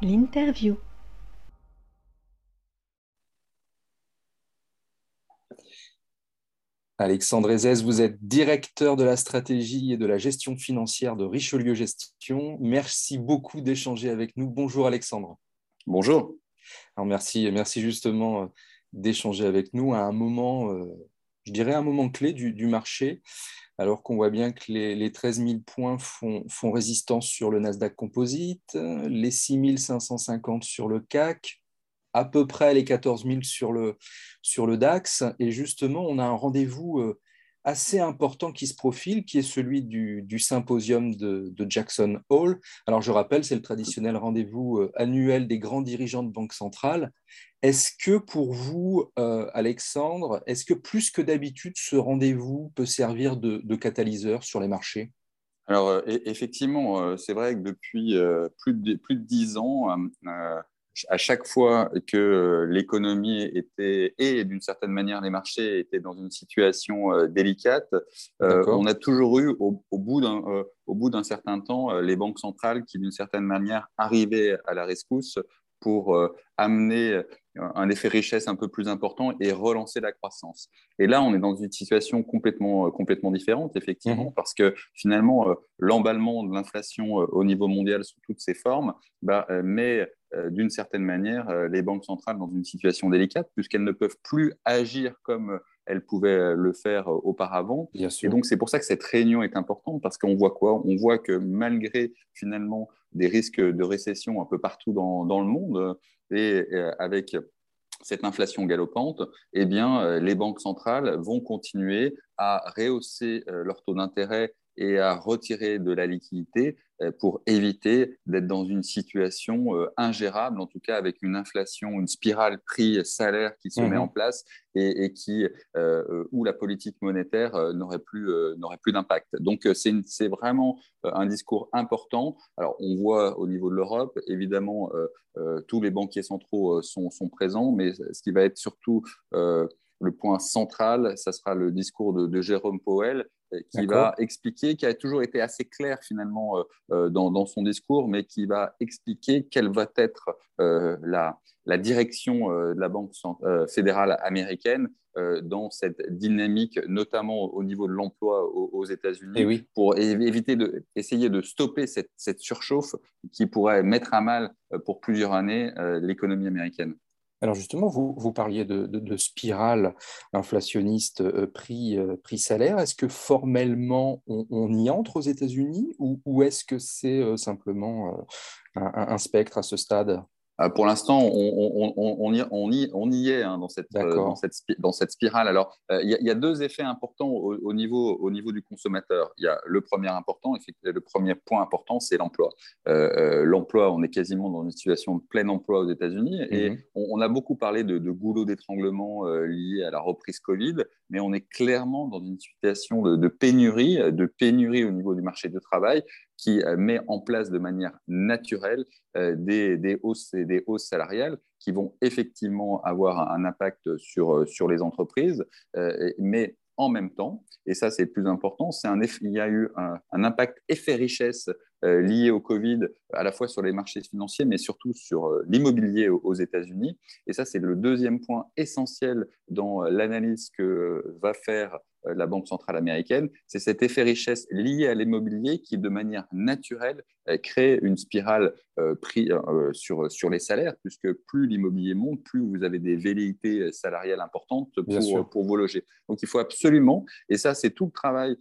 L'interview. Alexandre Ezès, vous êtes directeur de la stratégie et de la gestion financière de Richelieu Gestion. Merci beaucoup d'échanger avec nous. Bonjour Alexandre. Bonjour. Alors merci, merci justement euh, d'échanger avec nous à un moment, euh, je dirais un moment clé du, marché, alors qu'on voit bien que les, 13 000 points font, font, résistance sur le Nasdaq Composite, les 6 550 sur le CAC, à peu près les 14 000 sur le, sur le DAX. Et justement, on a un rendez-vous euh, assez important qui se profile, qui est celui du, symposium de, Jackson Hole. Alors, je rappelle, c'est le traditionnel rendez-vous euh, annuel des grands dirigeants de banque centrale. Est-ce que pour vous, euh, Alexandre, est-ce que plus que d'habitude, ce rendez-vous peut servir de, catalyseur sur les marchés? Alors, effectivement, c'est vrai que depuis plus de, de 10 ans, à chaque fois que euh, l'économie était et d'une certaine manière les marchés étaient dans une situation euh, délicate, euh, on a toujours eu au, au bout d'un certain temps les banques centrales qui d'une certaine manière arrivaient à la rescousse pour amener un effet richesse un peu plus important et relancer la croissance. Et là, on est dans une situation complètement, complètement différente, effectivement, mmh. parce que finalement, l'emballement de l'inflation au niveau mondial sous toutes ses formes bah, met euh, d'une certaine manière euh, les banques centrales dans une situation délicate puisqu'elles ne peuvent plus agir comme elles pouvaient le faire auparavant. Et donc, c'est pour ça que cette réunion est importante parce qu'on voit quoi? On voit que malgré finalement des risques de récession un peu partout dans, dans le monde et euh, avec cette inflation galopante, eh bien, les banques centrales vont continuer à rehausser leur taux d'intérêt et à retirer de la liquidité euh, pour éviter d'être dans une situation euh, ingérable, en tout cas avec une inflation, une spirale prix-salaire qui se met mhm. en place et, qui, euh, où la politique monétaire n'aurait plus, n'aurait plus d'impact. Donc c'est vraiment un discours important. Alors on voit au niveau de l'Europe, évidemment, tous les banquiers centraux sont, sont, présents, mais ce qui va être surtout le point central, ça sera le discours de, Jérôme Powell euh, qui va expliquer, qui a toujours été assez clair finalement euh, euh, dans, son discours, mais qui va expliquer quelle va être la, direction de la Banque fédérale américaine dans cette dynamique, notamment au niveau de l'emploi aux, États-Unis, eh pour éviter de essayer de stopper cette, cette, surchauffe qui pourrait mettre à mal pour plusieurs années l'économie américaine. Alors justement, vous, parliez de, spirale inflationniste euh, euh, prix-salaire. Est-ce que formellement, on, y entre aux États-Unis ou, est-ce que c'est euh, simplement un, spectre à ce stade? euh, pour l'instant, on, y, est hein, dans, cette, spirale. Alors, euh, il y, a deux effets importants au, niveau, du consommateur. Il y a le premier important, le premier point important, c'est l'emploi. Euh, l'emploi, on est quasiment dans une situation de plein emploi aux États-Unis et mhm. on, a beaucoup parlé de, goulot d'étranglement lié à la reprise Covid, mais on est clairement dans une situation de pénurie, de pénurie au niveau du marché du travail qui euh, met en place de manière naturelle euh, des, hausses et des hausses salariales qui vont effectivement avoir un impact sur, euh, sur les entreprises, mais en même temps, et ça c'est le plus important, c'est un il y a eu un, impact effet richesse lié au Covid, à la fois sur les marchés financiers, mais surtout sur l'immobilier aux, États-Unis. Et ça c'est le deuxième point essentiel dans l'analyse que va faire euh, la Banque centrale américaine, c'est cet effet richesse lié à l'immobilier qui, de manière naturelle, euh, crée une spirale euh, prix, sur, sur les salaires, puisque plus l'immobilier monte, plus vous avez des velléités salariales importantes pour, pour vos loger. Donc il faut absolument, et ça c'est tout le travail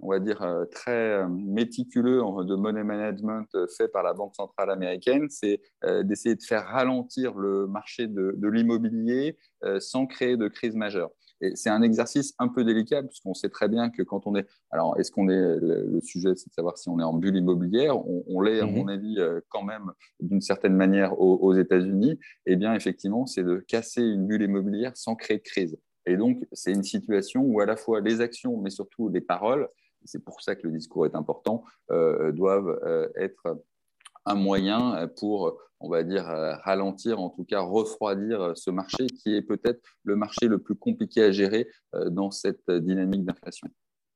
on va dire, très méticuleux de money management fait par la Banque centrale américaine, c'est d'essayer de faire ralentir le marché de, de l'immobilier sans créer de crise majeure. Et c'est un exercice un peu délicat, puisqu'on sait très bien que quand on est. Alors, est-ce qu'on est. Le, sujet, c'est de savoir si on est en bulle immobilière. On, l'est, à mhm. mon avis, euh, quand même, d'une certaine manière, aux, États-Unis. Eh bien, effectivement, c'est de casser une bulle immobilière sans créer de crise. Et donc, c'est une situation où à la fois les actions, mais surtout les paroles, c'est pour ça que le discours est important, euh, doivent euh, être un moyen pour, on va dire, ralentir, en tout cas refroidir ce marché qui est peut-être le marché le plus compliqué à gérer euh, dans cette dynamique d'inflation.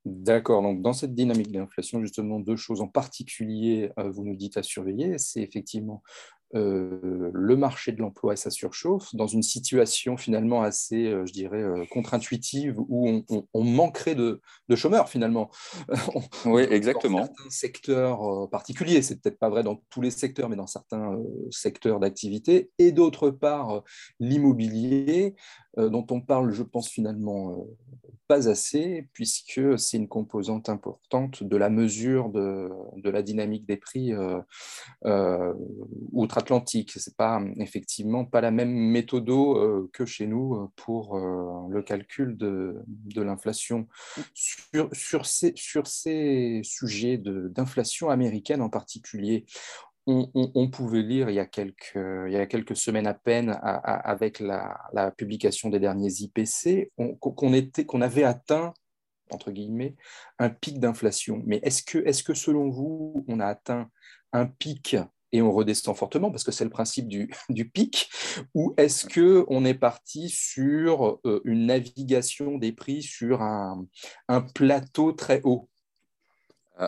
D'accord. Donc, dans cette dynamique d'inflation, justement, deux choses en particulier, vous nous dites à surveiller. C'est effectivement euh, le marché de l'emploi et sa surchauffe dans une situation finalement assez, euh, je dirais, euh, contre-intuitive où on, manquerait de, chômeurs finalement. oui, exactement. Dans certains secteurs particuliers, c'est peut-être pas vrai dans tous les secteurs, mais dans certains secteurs d'activité. Et d'autre part, l'immobilier, dont on parle, je pense, finalement pas assez, puisque c'est une composante importante de la mesure de, la dynamique des prix outre atlantique Ce n'est pas effectivement pas la même méthode euh, que chez nous euh, pour euh, le calcul de, l'inflation. Sur, sur, ces, sur ces sujets d'inflation américaine en particulier, on, pouvait lire il y, a quelques, semaines à peine, avec la, publication des derniers IPC, qu'on qu'on avait atteint entre guillemets, un pic d'inflation. Mais est-ce que, selon vous, on a atteint un pic et on redescend fortement? Parce que c'est le principe du, pic. Ou est-ce que on est parti sur euh, une navigation des prix sur un, plateau très haut?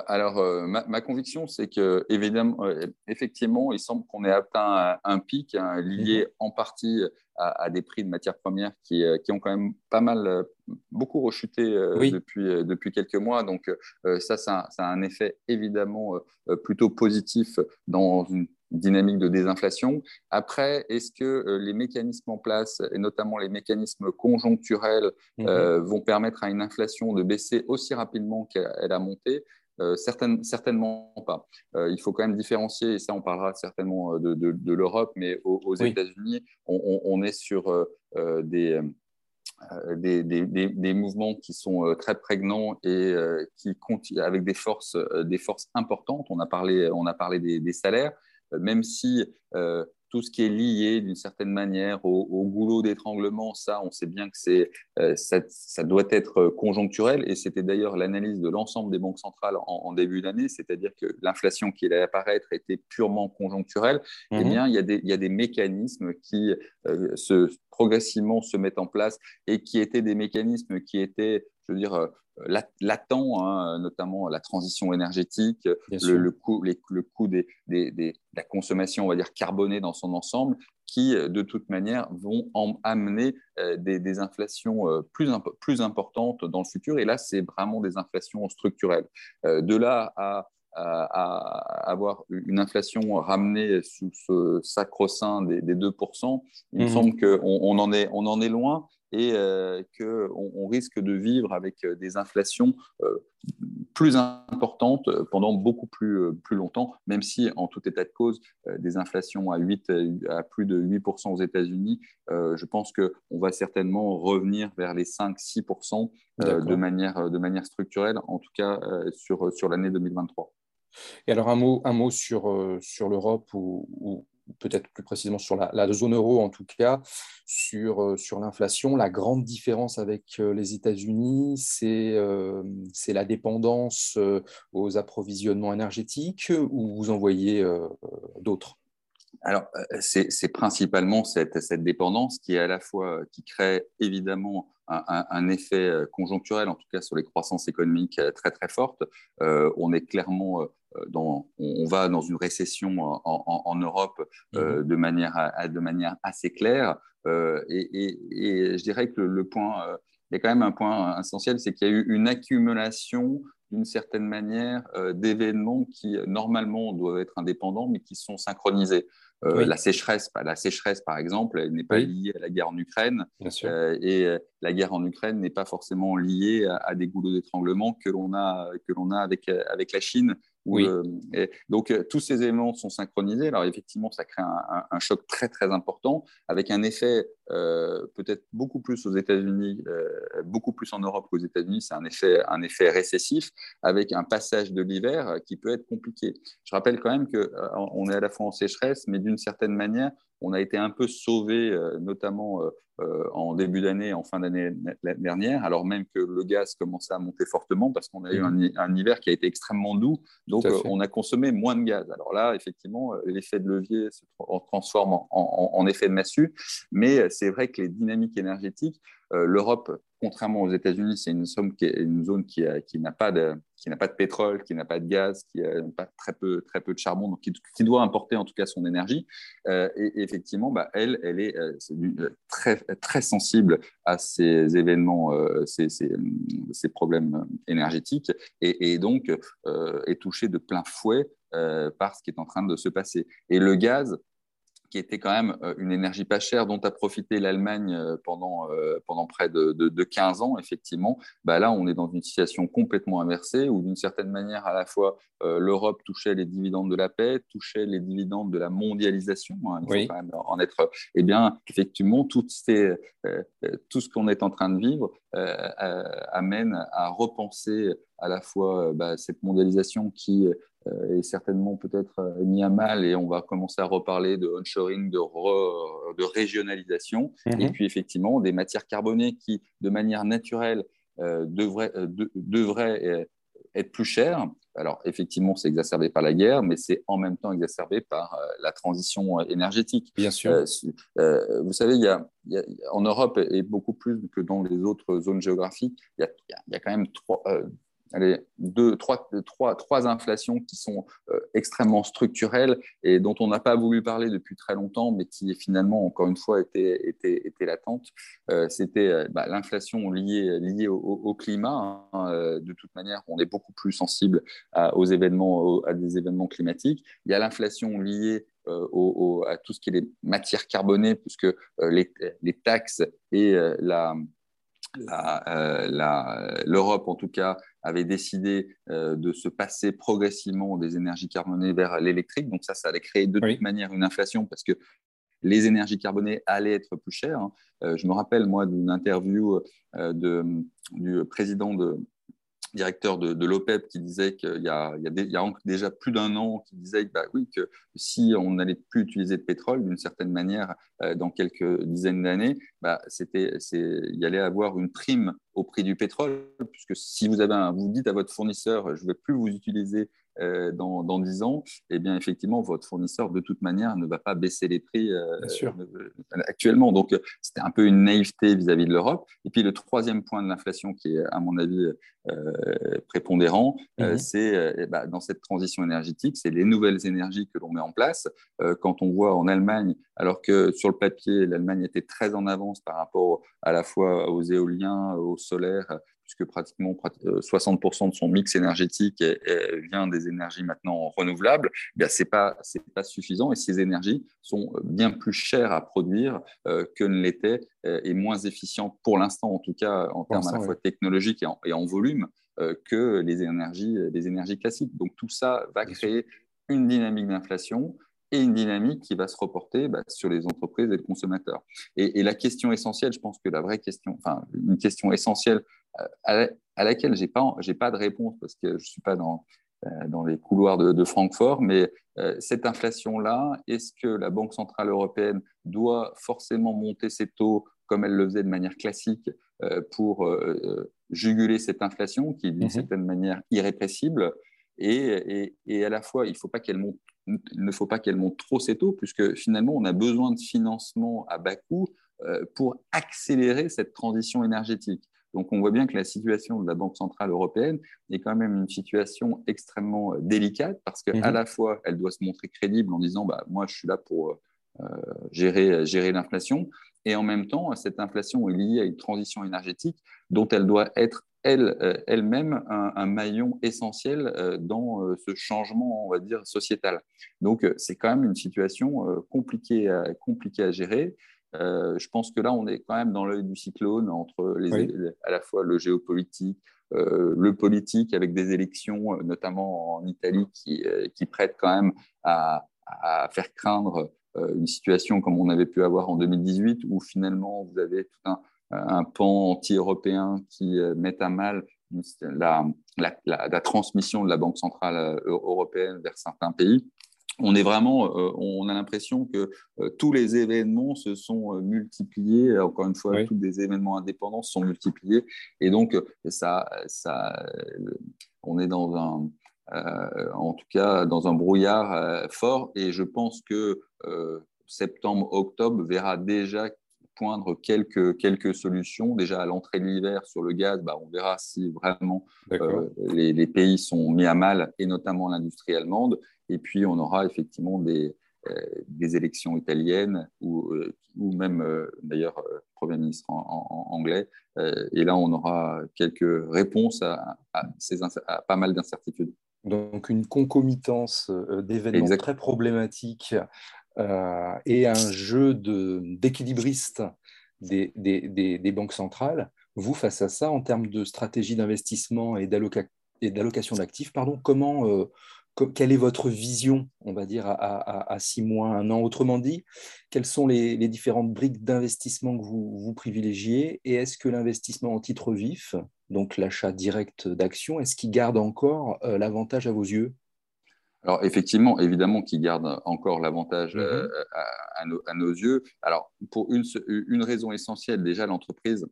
Alors, euh, ma, conviction, c'est que, évidemment, effectivement, il semble qu'on ait atteint un, pic hein, lié mhm. en partie à, des prix de matières premières qui, qui, ont quand même pas mal, beaucoup rechuté depuis, depuis quelques mois. Donc, ça, ça, a un effet évidemment plutôt positif dans une dynamique de désinflation. Après, est-ce que les mécanismes en place, et notamment les mécanismes conjoncturels, mhm. vont permettre à une inflation de baisser aussi rapidement qu'elle a monté? Euh, certainement pas. Euh, il faut quand même différencier, et ça on parlera certainement de, de, l'Europe, mais aux, États-Unis, on, est sur euh, des, des, des, des, mouvements qui sont très prégnants et qui avec des forces, des forces importantes. On a parlé, on a parlé des, salaires, même si tout ce qui est lié d'une certaine manière au, goulot d'étranglement, ça, on sait bien que c'est, euh, ça, doit être conjoncturel. Et c'était d'ailleurs l'analyse de l'ensemble des banques centrales en, début d'année, c'est-à-dire que l'inflation qui allait apparaître était purement conjoncturelle. Eh mhm. bien, il y, a des, il y, a des, mécanismes qui euh, se, progressivement se mettent en place et qui étaient des mécanismes qui étaient, je veux dire, euh, latent, hein, notamment la transition énergétique, le, coût, le coût des, de la consommation, on va dire, carbonée dans son ensemble, qui, de toute manière, vont amener euh, des, inflations euh, plus, plus importantes dans le futur. Et là, c'est vraiment des inflations structurelles. Euh, de là à avoir une inflation ramenée sous ce sacro-saint des, 2%, il me mmh semble qu'on on en, est, on en est loin et euh, qu'on on risque de vivre avec euh, des inflations euh, plus importantes pendant beaucoup plus, plus longtemps, même si en tout état de cause, des inflations à, 8, à plus de 8% aux États-Unis, je pense qu'on va certainement revenir vers les 5-6% de, manière, de manière structurelle, en tout cas sur, sur l'année 2023. Et alors un mot, un mot sur, sur l'Europe ou peut-être plus précisément sur la, zone euro en tout cas, sur, euh, l'inflation. La grande différence avec euh, les États-Unis, c'est euh, la dépendance aux approvisionnements énergétiques ou vous en voyez d'autres? Alors, c'est principalement cette, cette, dépendance qui est à la fois qui crée évidemment un, un, effet conjoncturel, en tout cas sur les croissances économiques très très fortes. on est clairement euh, on, va dans une récession en, Europe euh, mhm. de, manière, de manière assez claire. Euh, et, je dirais que le, point, il y a quand même un point essentiel, c'est qu'il y a eu une accumulation d'une certaine manière d'événements qui normalement doivent être indépendants, mais qui sont synchronisés. La sécheresse, la sécheresse par exemple, elle n'est pas liée à la guerre en Ukraine, et la guerre en Ukraine n'est pas forcément liée à, des goulots d'étranglement que l'on a que l'on a avec avec la Chine oui. Euh, donc, euh, tous ces éléments sont synchronisés. Alors, effectivement, ça crée un, choc très, très important, avec un effet euh, peut-être beaucoup plus aux États-Unis, beaucoup plus en Europe qu'aux États-Unis. C'est un effet, un effet récessif, avec un passage de l'hiver qui peut être compliqué. Je rappelle quand même qu'on est à la fois en sécheresse, mais d'une certaine manière, on a été un peu sauvé, notamment en début d'année, en fin d'année dernière, alors même que le gaz commençait à monter fortement parce qu'on a eu un, un, hiver qui a été extrêmement doux, donc on a consommé moins de gaz. Alors là, effectivement, l'effet de levier se transforme en effet de massue, mais c'est vrai que les dynamiques énergétiques, l'Europe contrairement aux États-Unis, c'est une, zone qui, n'a pas, de, pétrole, qui n'a pas de gaz, qui n'a pas très peu, de charbon, donc qui, doit importer en tout cas son énergie. Euh, et, effectivement, bah, elle, est, euh, euh, très, sensible à ces événements, ces, problèmes énergétiques, et donc est touchée de plein fouet par ce qui est en train de se passer. Et le gaz, qui était quand même euh, une énergie pas chère dont a profité l'Allemagne euh, pendant, euh, pendant près de, de, 15 ans, effectivement, bah là, on est dans une situation complètement inversée où, d'une certaine manière, à la fois, l'Europe touchait les dividendes de la paix, touchait les dividendes de la mondialisation. Hein, il faut quand même en être. Eh bien, effectivement, tout ce qu'on est en train de vivre amène à repenser à la fois bah, cette mondialisation qui est certainement peut-être euh, mis à mal et on va commencer à reparler de onshoring, de, de régionalisation mhm. et puis effectivement des matières carbonées qui, de manière naturelle, euh, devraient, devraient être plus chères. Alors effectivement, c'est exacerbé par la guerre, mais c'est en même temps exacerbé par la transition énergétique. Bien sûr. vous savez, il y, a, en Europe et beaucoup plus que dans les autres zones géographiques, il y a, il y a quand même trois, allez, deux, trois, trois, trois inflations qui sont euh, extrêmement structurelles et dont on n'a pas voulu parler depuis très longtemps, mais qui finalement, encore une fois, était, était, était latente. Euh, C'était euh, bah, l'inflation liée, liée au, climat. Hein. De toute manière, on est beaucoup plus sensible à, aux événements, à des événements climatiques. Il y a l'inflation liée à tout ce qui est les matières carbonées, puisque les, les, taxes et la l'Europe, en tout cas, avait décidé euh, de se passer progressivement des énergies carbonées vers l'électrique. Donc ça, ça allait créer de toute manière une inflation parce que les énergies carbonées allaient être plus chères. Hein. Euh, je me rappelle, moi, d'une interview euh, de, du président de, directeur de, de l'OPEP qui disait qu'il y, y, y, a déjà plus d'un an, qui disait bah, oui, que si on n'allait plus utiliser de pétrole d'une certaine manière euh, dans quelques dizaines d'années, bah, c'était, il y allait avoir une prime au prix du pétrole, puisque si vous, avez un, vous dites à votre fournisseur, je ne vais plus vous utiliser euh, dans, dans 10 ans, eh bien, effectivement, votre fournisseur, de toute manière, ne va pas baisser les prix euh, actuellement. Donc, c'était un peu une naïveté vis-à-vis de l'Europe. Et puis, le troisième point de l'inflation, qui est, à mon avis, prépondérant, mhm. c'est bah, dans cette transition énergétique, c'est les nouvelles énergies que l'on met en place. quand on voit en Allemagne, alors que sur le papier, l'Allemagne était très en avance par rapport à la fois aux éoliens, au solaire, puisque pratiquement 60% euh, de son mix énergétique vient des énergies maintenant renouvelables, eh ce n'est pas, pas suffisant et ces énergies sont bien plus chères à produire euh, que ne l'étaient euh, et moins efficientes pour l'instant, en tout cas en termes à la fois technologiques et en, volume, que les énergies, les énergies classiques. Donc tout ça va créer une dynamique d'inflation et une dynamique qui va se reporter bah, sur les entreprises et le consommateur. Et, la question essentielle, je pense que la vraie question, enfin une question essentielle euh, à, laquelle je n'ai pas, pas de réponse parce que je ne suis pas dans, euh, dans les couloirs de, Francfort, mais euh, cette inflation-là, est-ce que la Banque Centrale Européenne doit forcément monter ses taux comme elle le faisait de manière classique pour juguler cette inflation qui est d'une mhm. certaine manière irrépressible et, et, à la fois, il faut pas qu'elle monte, ne faut pas qu'elle monte trop ses taux, puisque finalement, on a besoin de financement à bas coût pour accélérer cette transition énergétique. Donc on voit bien que la situation de la Banque centrale européenne est quand même une situation extrêmement euh, délicate parce qu'à mhm. la fois elle doit se montrer crédible en disant bah, moi je suis là pour euh, gérer, gérer l'inflation et en même temps cette inflation est liée à une transition énergétique dont elle doit être elle, euh, elle-même un, maillon essentiel dans ce changement, on va dire, sociétal. Donc, c'est quand même une situation compliquée, compliquée à gérer. Euh, je pense que là, on est quand même dans l'œil du cyclone entre les, à la fois le géopolitique, euh, le politique avec des élections, euh, notamment en Italie, qui, qui prêtent quand même à, faire craindre une situation comme on avait pu avoir en 2018, où finalement vous avez tout un, un pan anti-européen qui met à mal la, la, la, transmission de la Banque centrale européenne vers certains pays. on est vraiment, on a l'impression que tous les événements se sont multipliés. Encore une fois, tous les événements indépendants se sont multipliés. Et donc, ça, ça, on est dans un, en tout cas, dans un brouillard fort. Et je pense que septembre, octobre verra déjà poindre quelques, quelques solutions. Déjà à l'entrée de l'hiver sur le gaz, bah, on verra si vraiment euh, les, pays sont mis à mal, et notamment l'industrie allemande. Et puis on aura effectivement des, euh, des élections italiennes ou, euh, ou même d'ailleurs Premier ministre en, anglais. et là, on aura quelques réponses à, ces, à pas mal d'incertitudes. Donc une concomitance d'événements très problématiques euh, et un jeu d'équilibriste des, des, des, banques centrales, vous, face à ça, en termes de stratégie d'investissement et d'allocation d'actifs, pardon, comment, euh, quelle est votre vision, on va dire, à, six mois, un an? Autrement dit, quelles sont les, les différentes briques d'investissement que vous, vous privilégiez? Et est-ce que l'investissement en titre vif, donc l'achat direct d'actions, est-ce qu'il garde encore euh, l'avantage à vos yeux? Alors effectivement, évidemment, qui garde encore l'avantage euh, mhm. à, nos yeux. Alors pour une, une raison essentielle, déjà l'entreprise,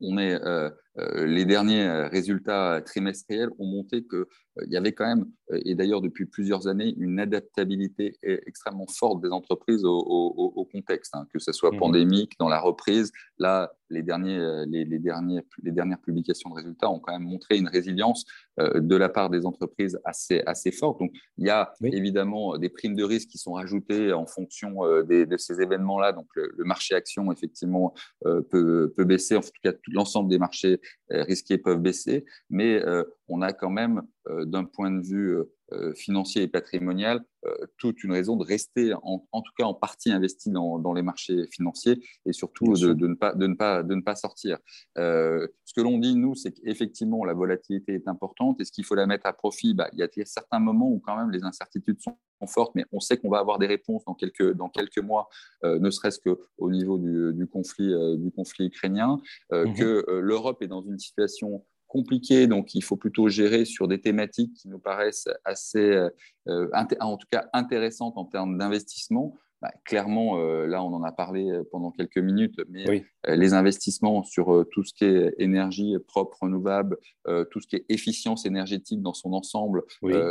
on est euh, euh, les derniers résultats trimestriels ont montré qu'il y avait quand même, et d'ailleurs depuis plusieurs années, une adaptabilité extrêmement forte des entreprises au, contexte, hein, que ce soit mhm. pandémique, dans la reprise. Là, les, derniers, euh, les, derniers, les dernières publications de résultats ont quand même montré une résilience euh, de la part des entreprises assez, assez forte. Donc, il y a évidemment des primes de risque qui sont rajoutées en fonction euh, de ces événements-là. Donc, le, marché action, effectivement, peut, peut, baisser. En tout cas, l'ensemble des marchés risqués peuvent baisser. Mais on a quand même, d'un point de vue euh, financier et patrimonial, euh, toute une raison de rester, en, tout cas en partie investi dans, les marchés financiers et surtout de, ne pas, de, ne pas, de ne pas sortir. Euh, ce que l'on dit, nous, c'est qu'effectivement, la volatilité est importante. Est-ce qu'il faut la mettre à profit? Bah, Il y a certains moments où quand même les incertitudes sont fortes, mais on sait qu'on va avoir des réponses dans quelques, dans quelques mois, ne serait-ce qu'au niveau du, conflit, du conflit ukrainien, mmh que l'Europe est dans une situation compliqué, donc il faut plutôt gérer sur des thématiques qui nous paraissent assez, euh, en tout cas intéressantes en termes d'investissement. Bah, clairement, euh, là, on en a parlé pendant quelques minutes, mais euh, les investissements sur tout ce qui est énergie propre, renouvelable, tout ce qui est efficience énergétique dans son ensemble,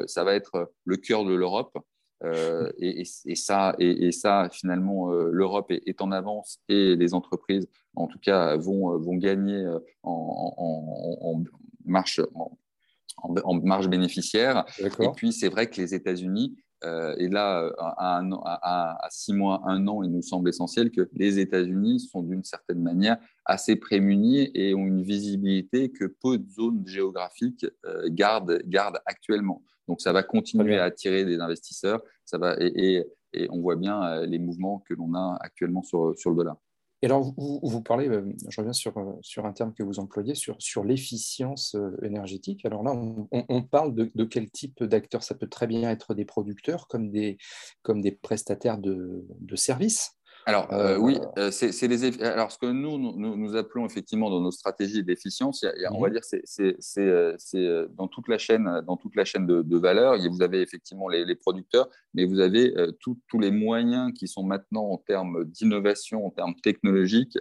ça va être le cœur de l'Europe. Et, ça, et, ça, finalement, l'Europe est, en avance et les entreprises en tout cas, vont, euh, vont gagner euh, en, marche, en, marge bénéficiaire. Et puis, c'est vrai que les États-Unis, euh, et là, à, à, six mois, un an, il nous semble essentiel que les États-Unis sont d'une certaine manière assez prémunis et ont une visibilité que peu de zones géographiques gardent, gardent, actuellement. Donc, ça va continuer à attirer des investisseurs. Ça va, et, et on voit bien les mouvements que l'on a actuellement sur, sur le dollar. Et alors, vous, parlez, euh, je reviens sur, euh, sur un terme que vous employez, sur, sur l'efficience euh, énergétique. Alors là, on, parle de, de, quel type d'acteurs? Ça peut très bien être des producteurs comme des, comme des prestataires de, de services. Alors euh, oui, euh, c'est les alors ce que nous, nous, appelons effectivement dans nos stratégies d'efficience, on va mhm. dire c'est euh, dans toute la chaîne dans toute la chaîne de, valeur. Vous avez effectivement les, producteurs, mais vous avez tous les moyens qui sont maintenant en termes d'innovation, en termes technologiques,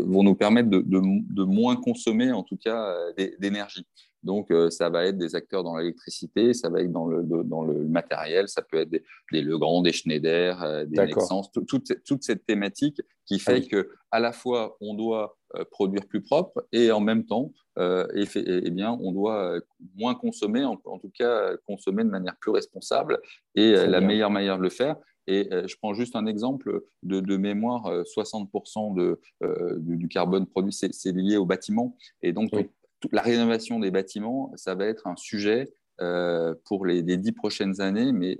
vont nous permettre de, de, moins consommer en tout cas d'énergie. Donc, euh, ça va être des acteurs dans l'électricité, ça va être dans le, dans le matériel, ça peut être des, des Legrand, des Schneider, euh, des Nexans, toute, toute, cette thématique qui ah fait que à la fois on doit euh, produire plus propre et en même temps, et, et, bien, on doit moins consommer, en, tout cas consommer de manière plus responsable. Et la meilleure manière de le faire, et je prends juste un exemple de, de mémoire, 60% de, du, carbone produit, c'est lié au bâtiment. Et donc, la rénovation des bâtiments, ça va être un sujet euh, pour les, dix prochaines années, mais,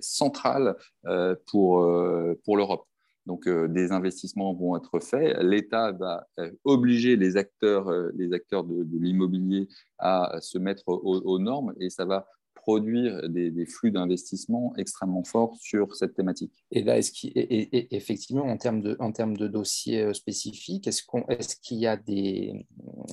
central euh, pour, euh, pour l'Europe. Donc, des investissements vont être faits. L'État va obliger les acteurs, les acteurs de, l'immobilier à se mettre aux, normes et ça va produire des, flux d'investissement extrêmement forts sur cette thématique. Et là, est-ce effectivement, en termes de, en termes de dossiers euh, spécifiques, est-ce qu'il y a des,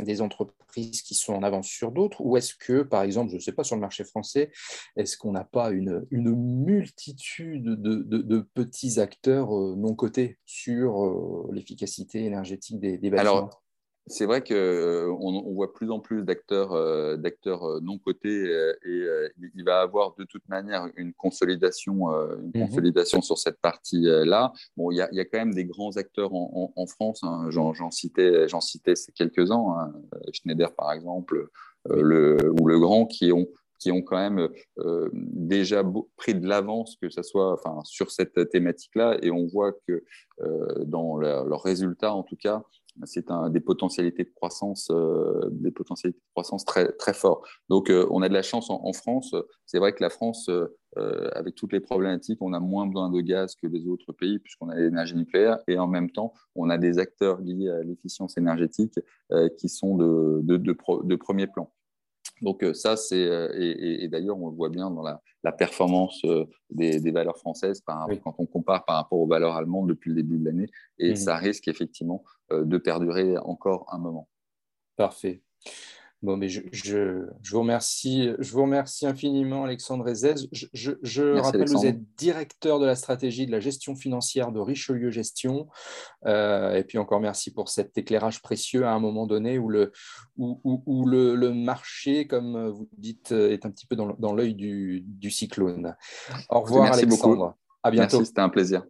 des, entreprises qui sont en avance sur d'autres? Ou est-ce que, par exemple, je ne sais pas, sur le marché français, est-ce qu'on n'a pas une, une multitude de, de, petits acteurs euh, non cotés sur euh, l'efficacité énergétique des, des bâtiments? C'est vrai qu'on euh, on voit plus en plus d'acteurs euh, d'acteurs euh, non cotés et il va avoir de toute manière une consolidation, une mhm. consolidation sur cette partie-là. Bon, il y, a, il y, a, quand même des grands acteurs en, en, France. Hein. J'en citais, j'en citais quelques-uns. Hein. Schneider, par exemple, le, ou Le Grand, qui ont qui ont quand même déjà pris de l'avance, que ce soit enfin, sur cette thématique-là, et on voit que dans leurs résultats, en tout cas, c'est des potentialités de croissance, euh, des potentialités de croissance très très forts. Donc, euh, on a de la chance en, France. C'est vrai que la France, euh, avec toutes les problématiques, on a moins besoin de gaz que les autres pays puisqu'on a l'énergie nucléaire et en même temps, on a des acteurs liés à l'efficience énergétique qui sont de premier plan. Donc euh, ça, c'est euh, et, d'ailleurs on le voit bien dans la, performance euh, des, valeurs françaises quand on compare par rapport aux valeurs allemandes depuis le début de l'année, et mmh ça risque effectivement de perdurer encore un moment. Parfait. Bon, mais je, je, vous remercie, je vous remercie infiniment, Alexandre Ezez. Je, je rappelle, vous êtes directeur de la stratégie de la gestion financière de Richelieu Gestion. Euh, et puis encore merci pour cet éclairage précieux à un moment donné où le, où, où, le, le, marché, comme vous dites, est un petit peu dans, l'œil du, du, cyclone. Au revoir, merci Alexandre. Beaucoup. À bientôt. C'était un plaisir.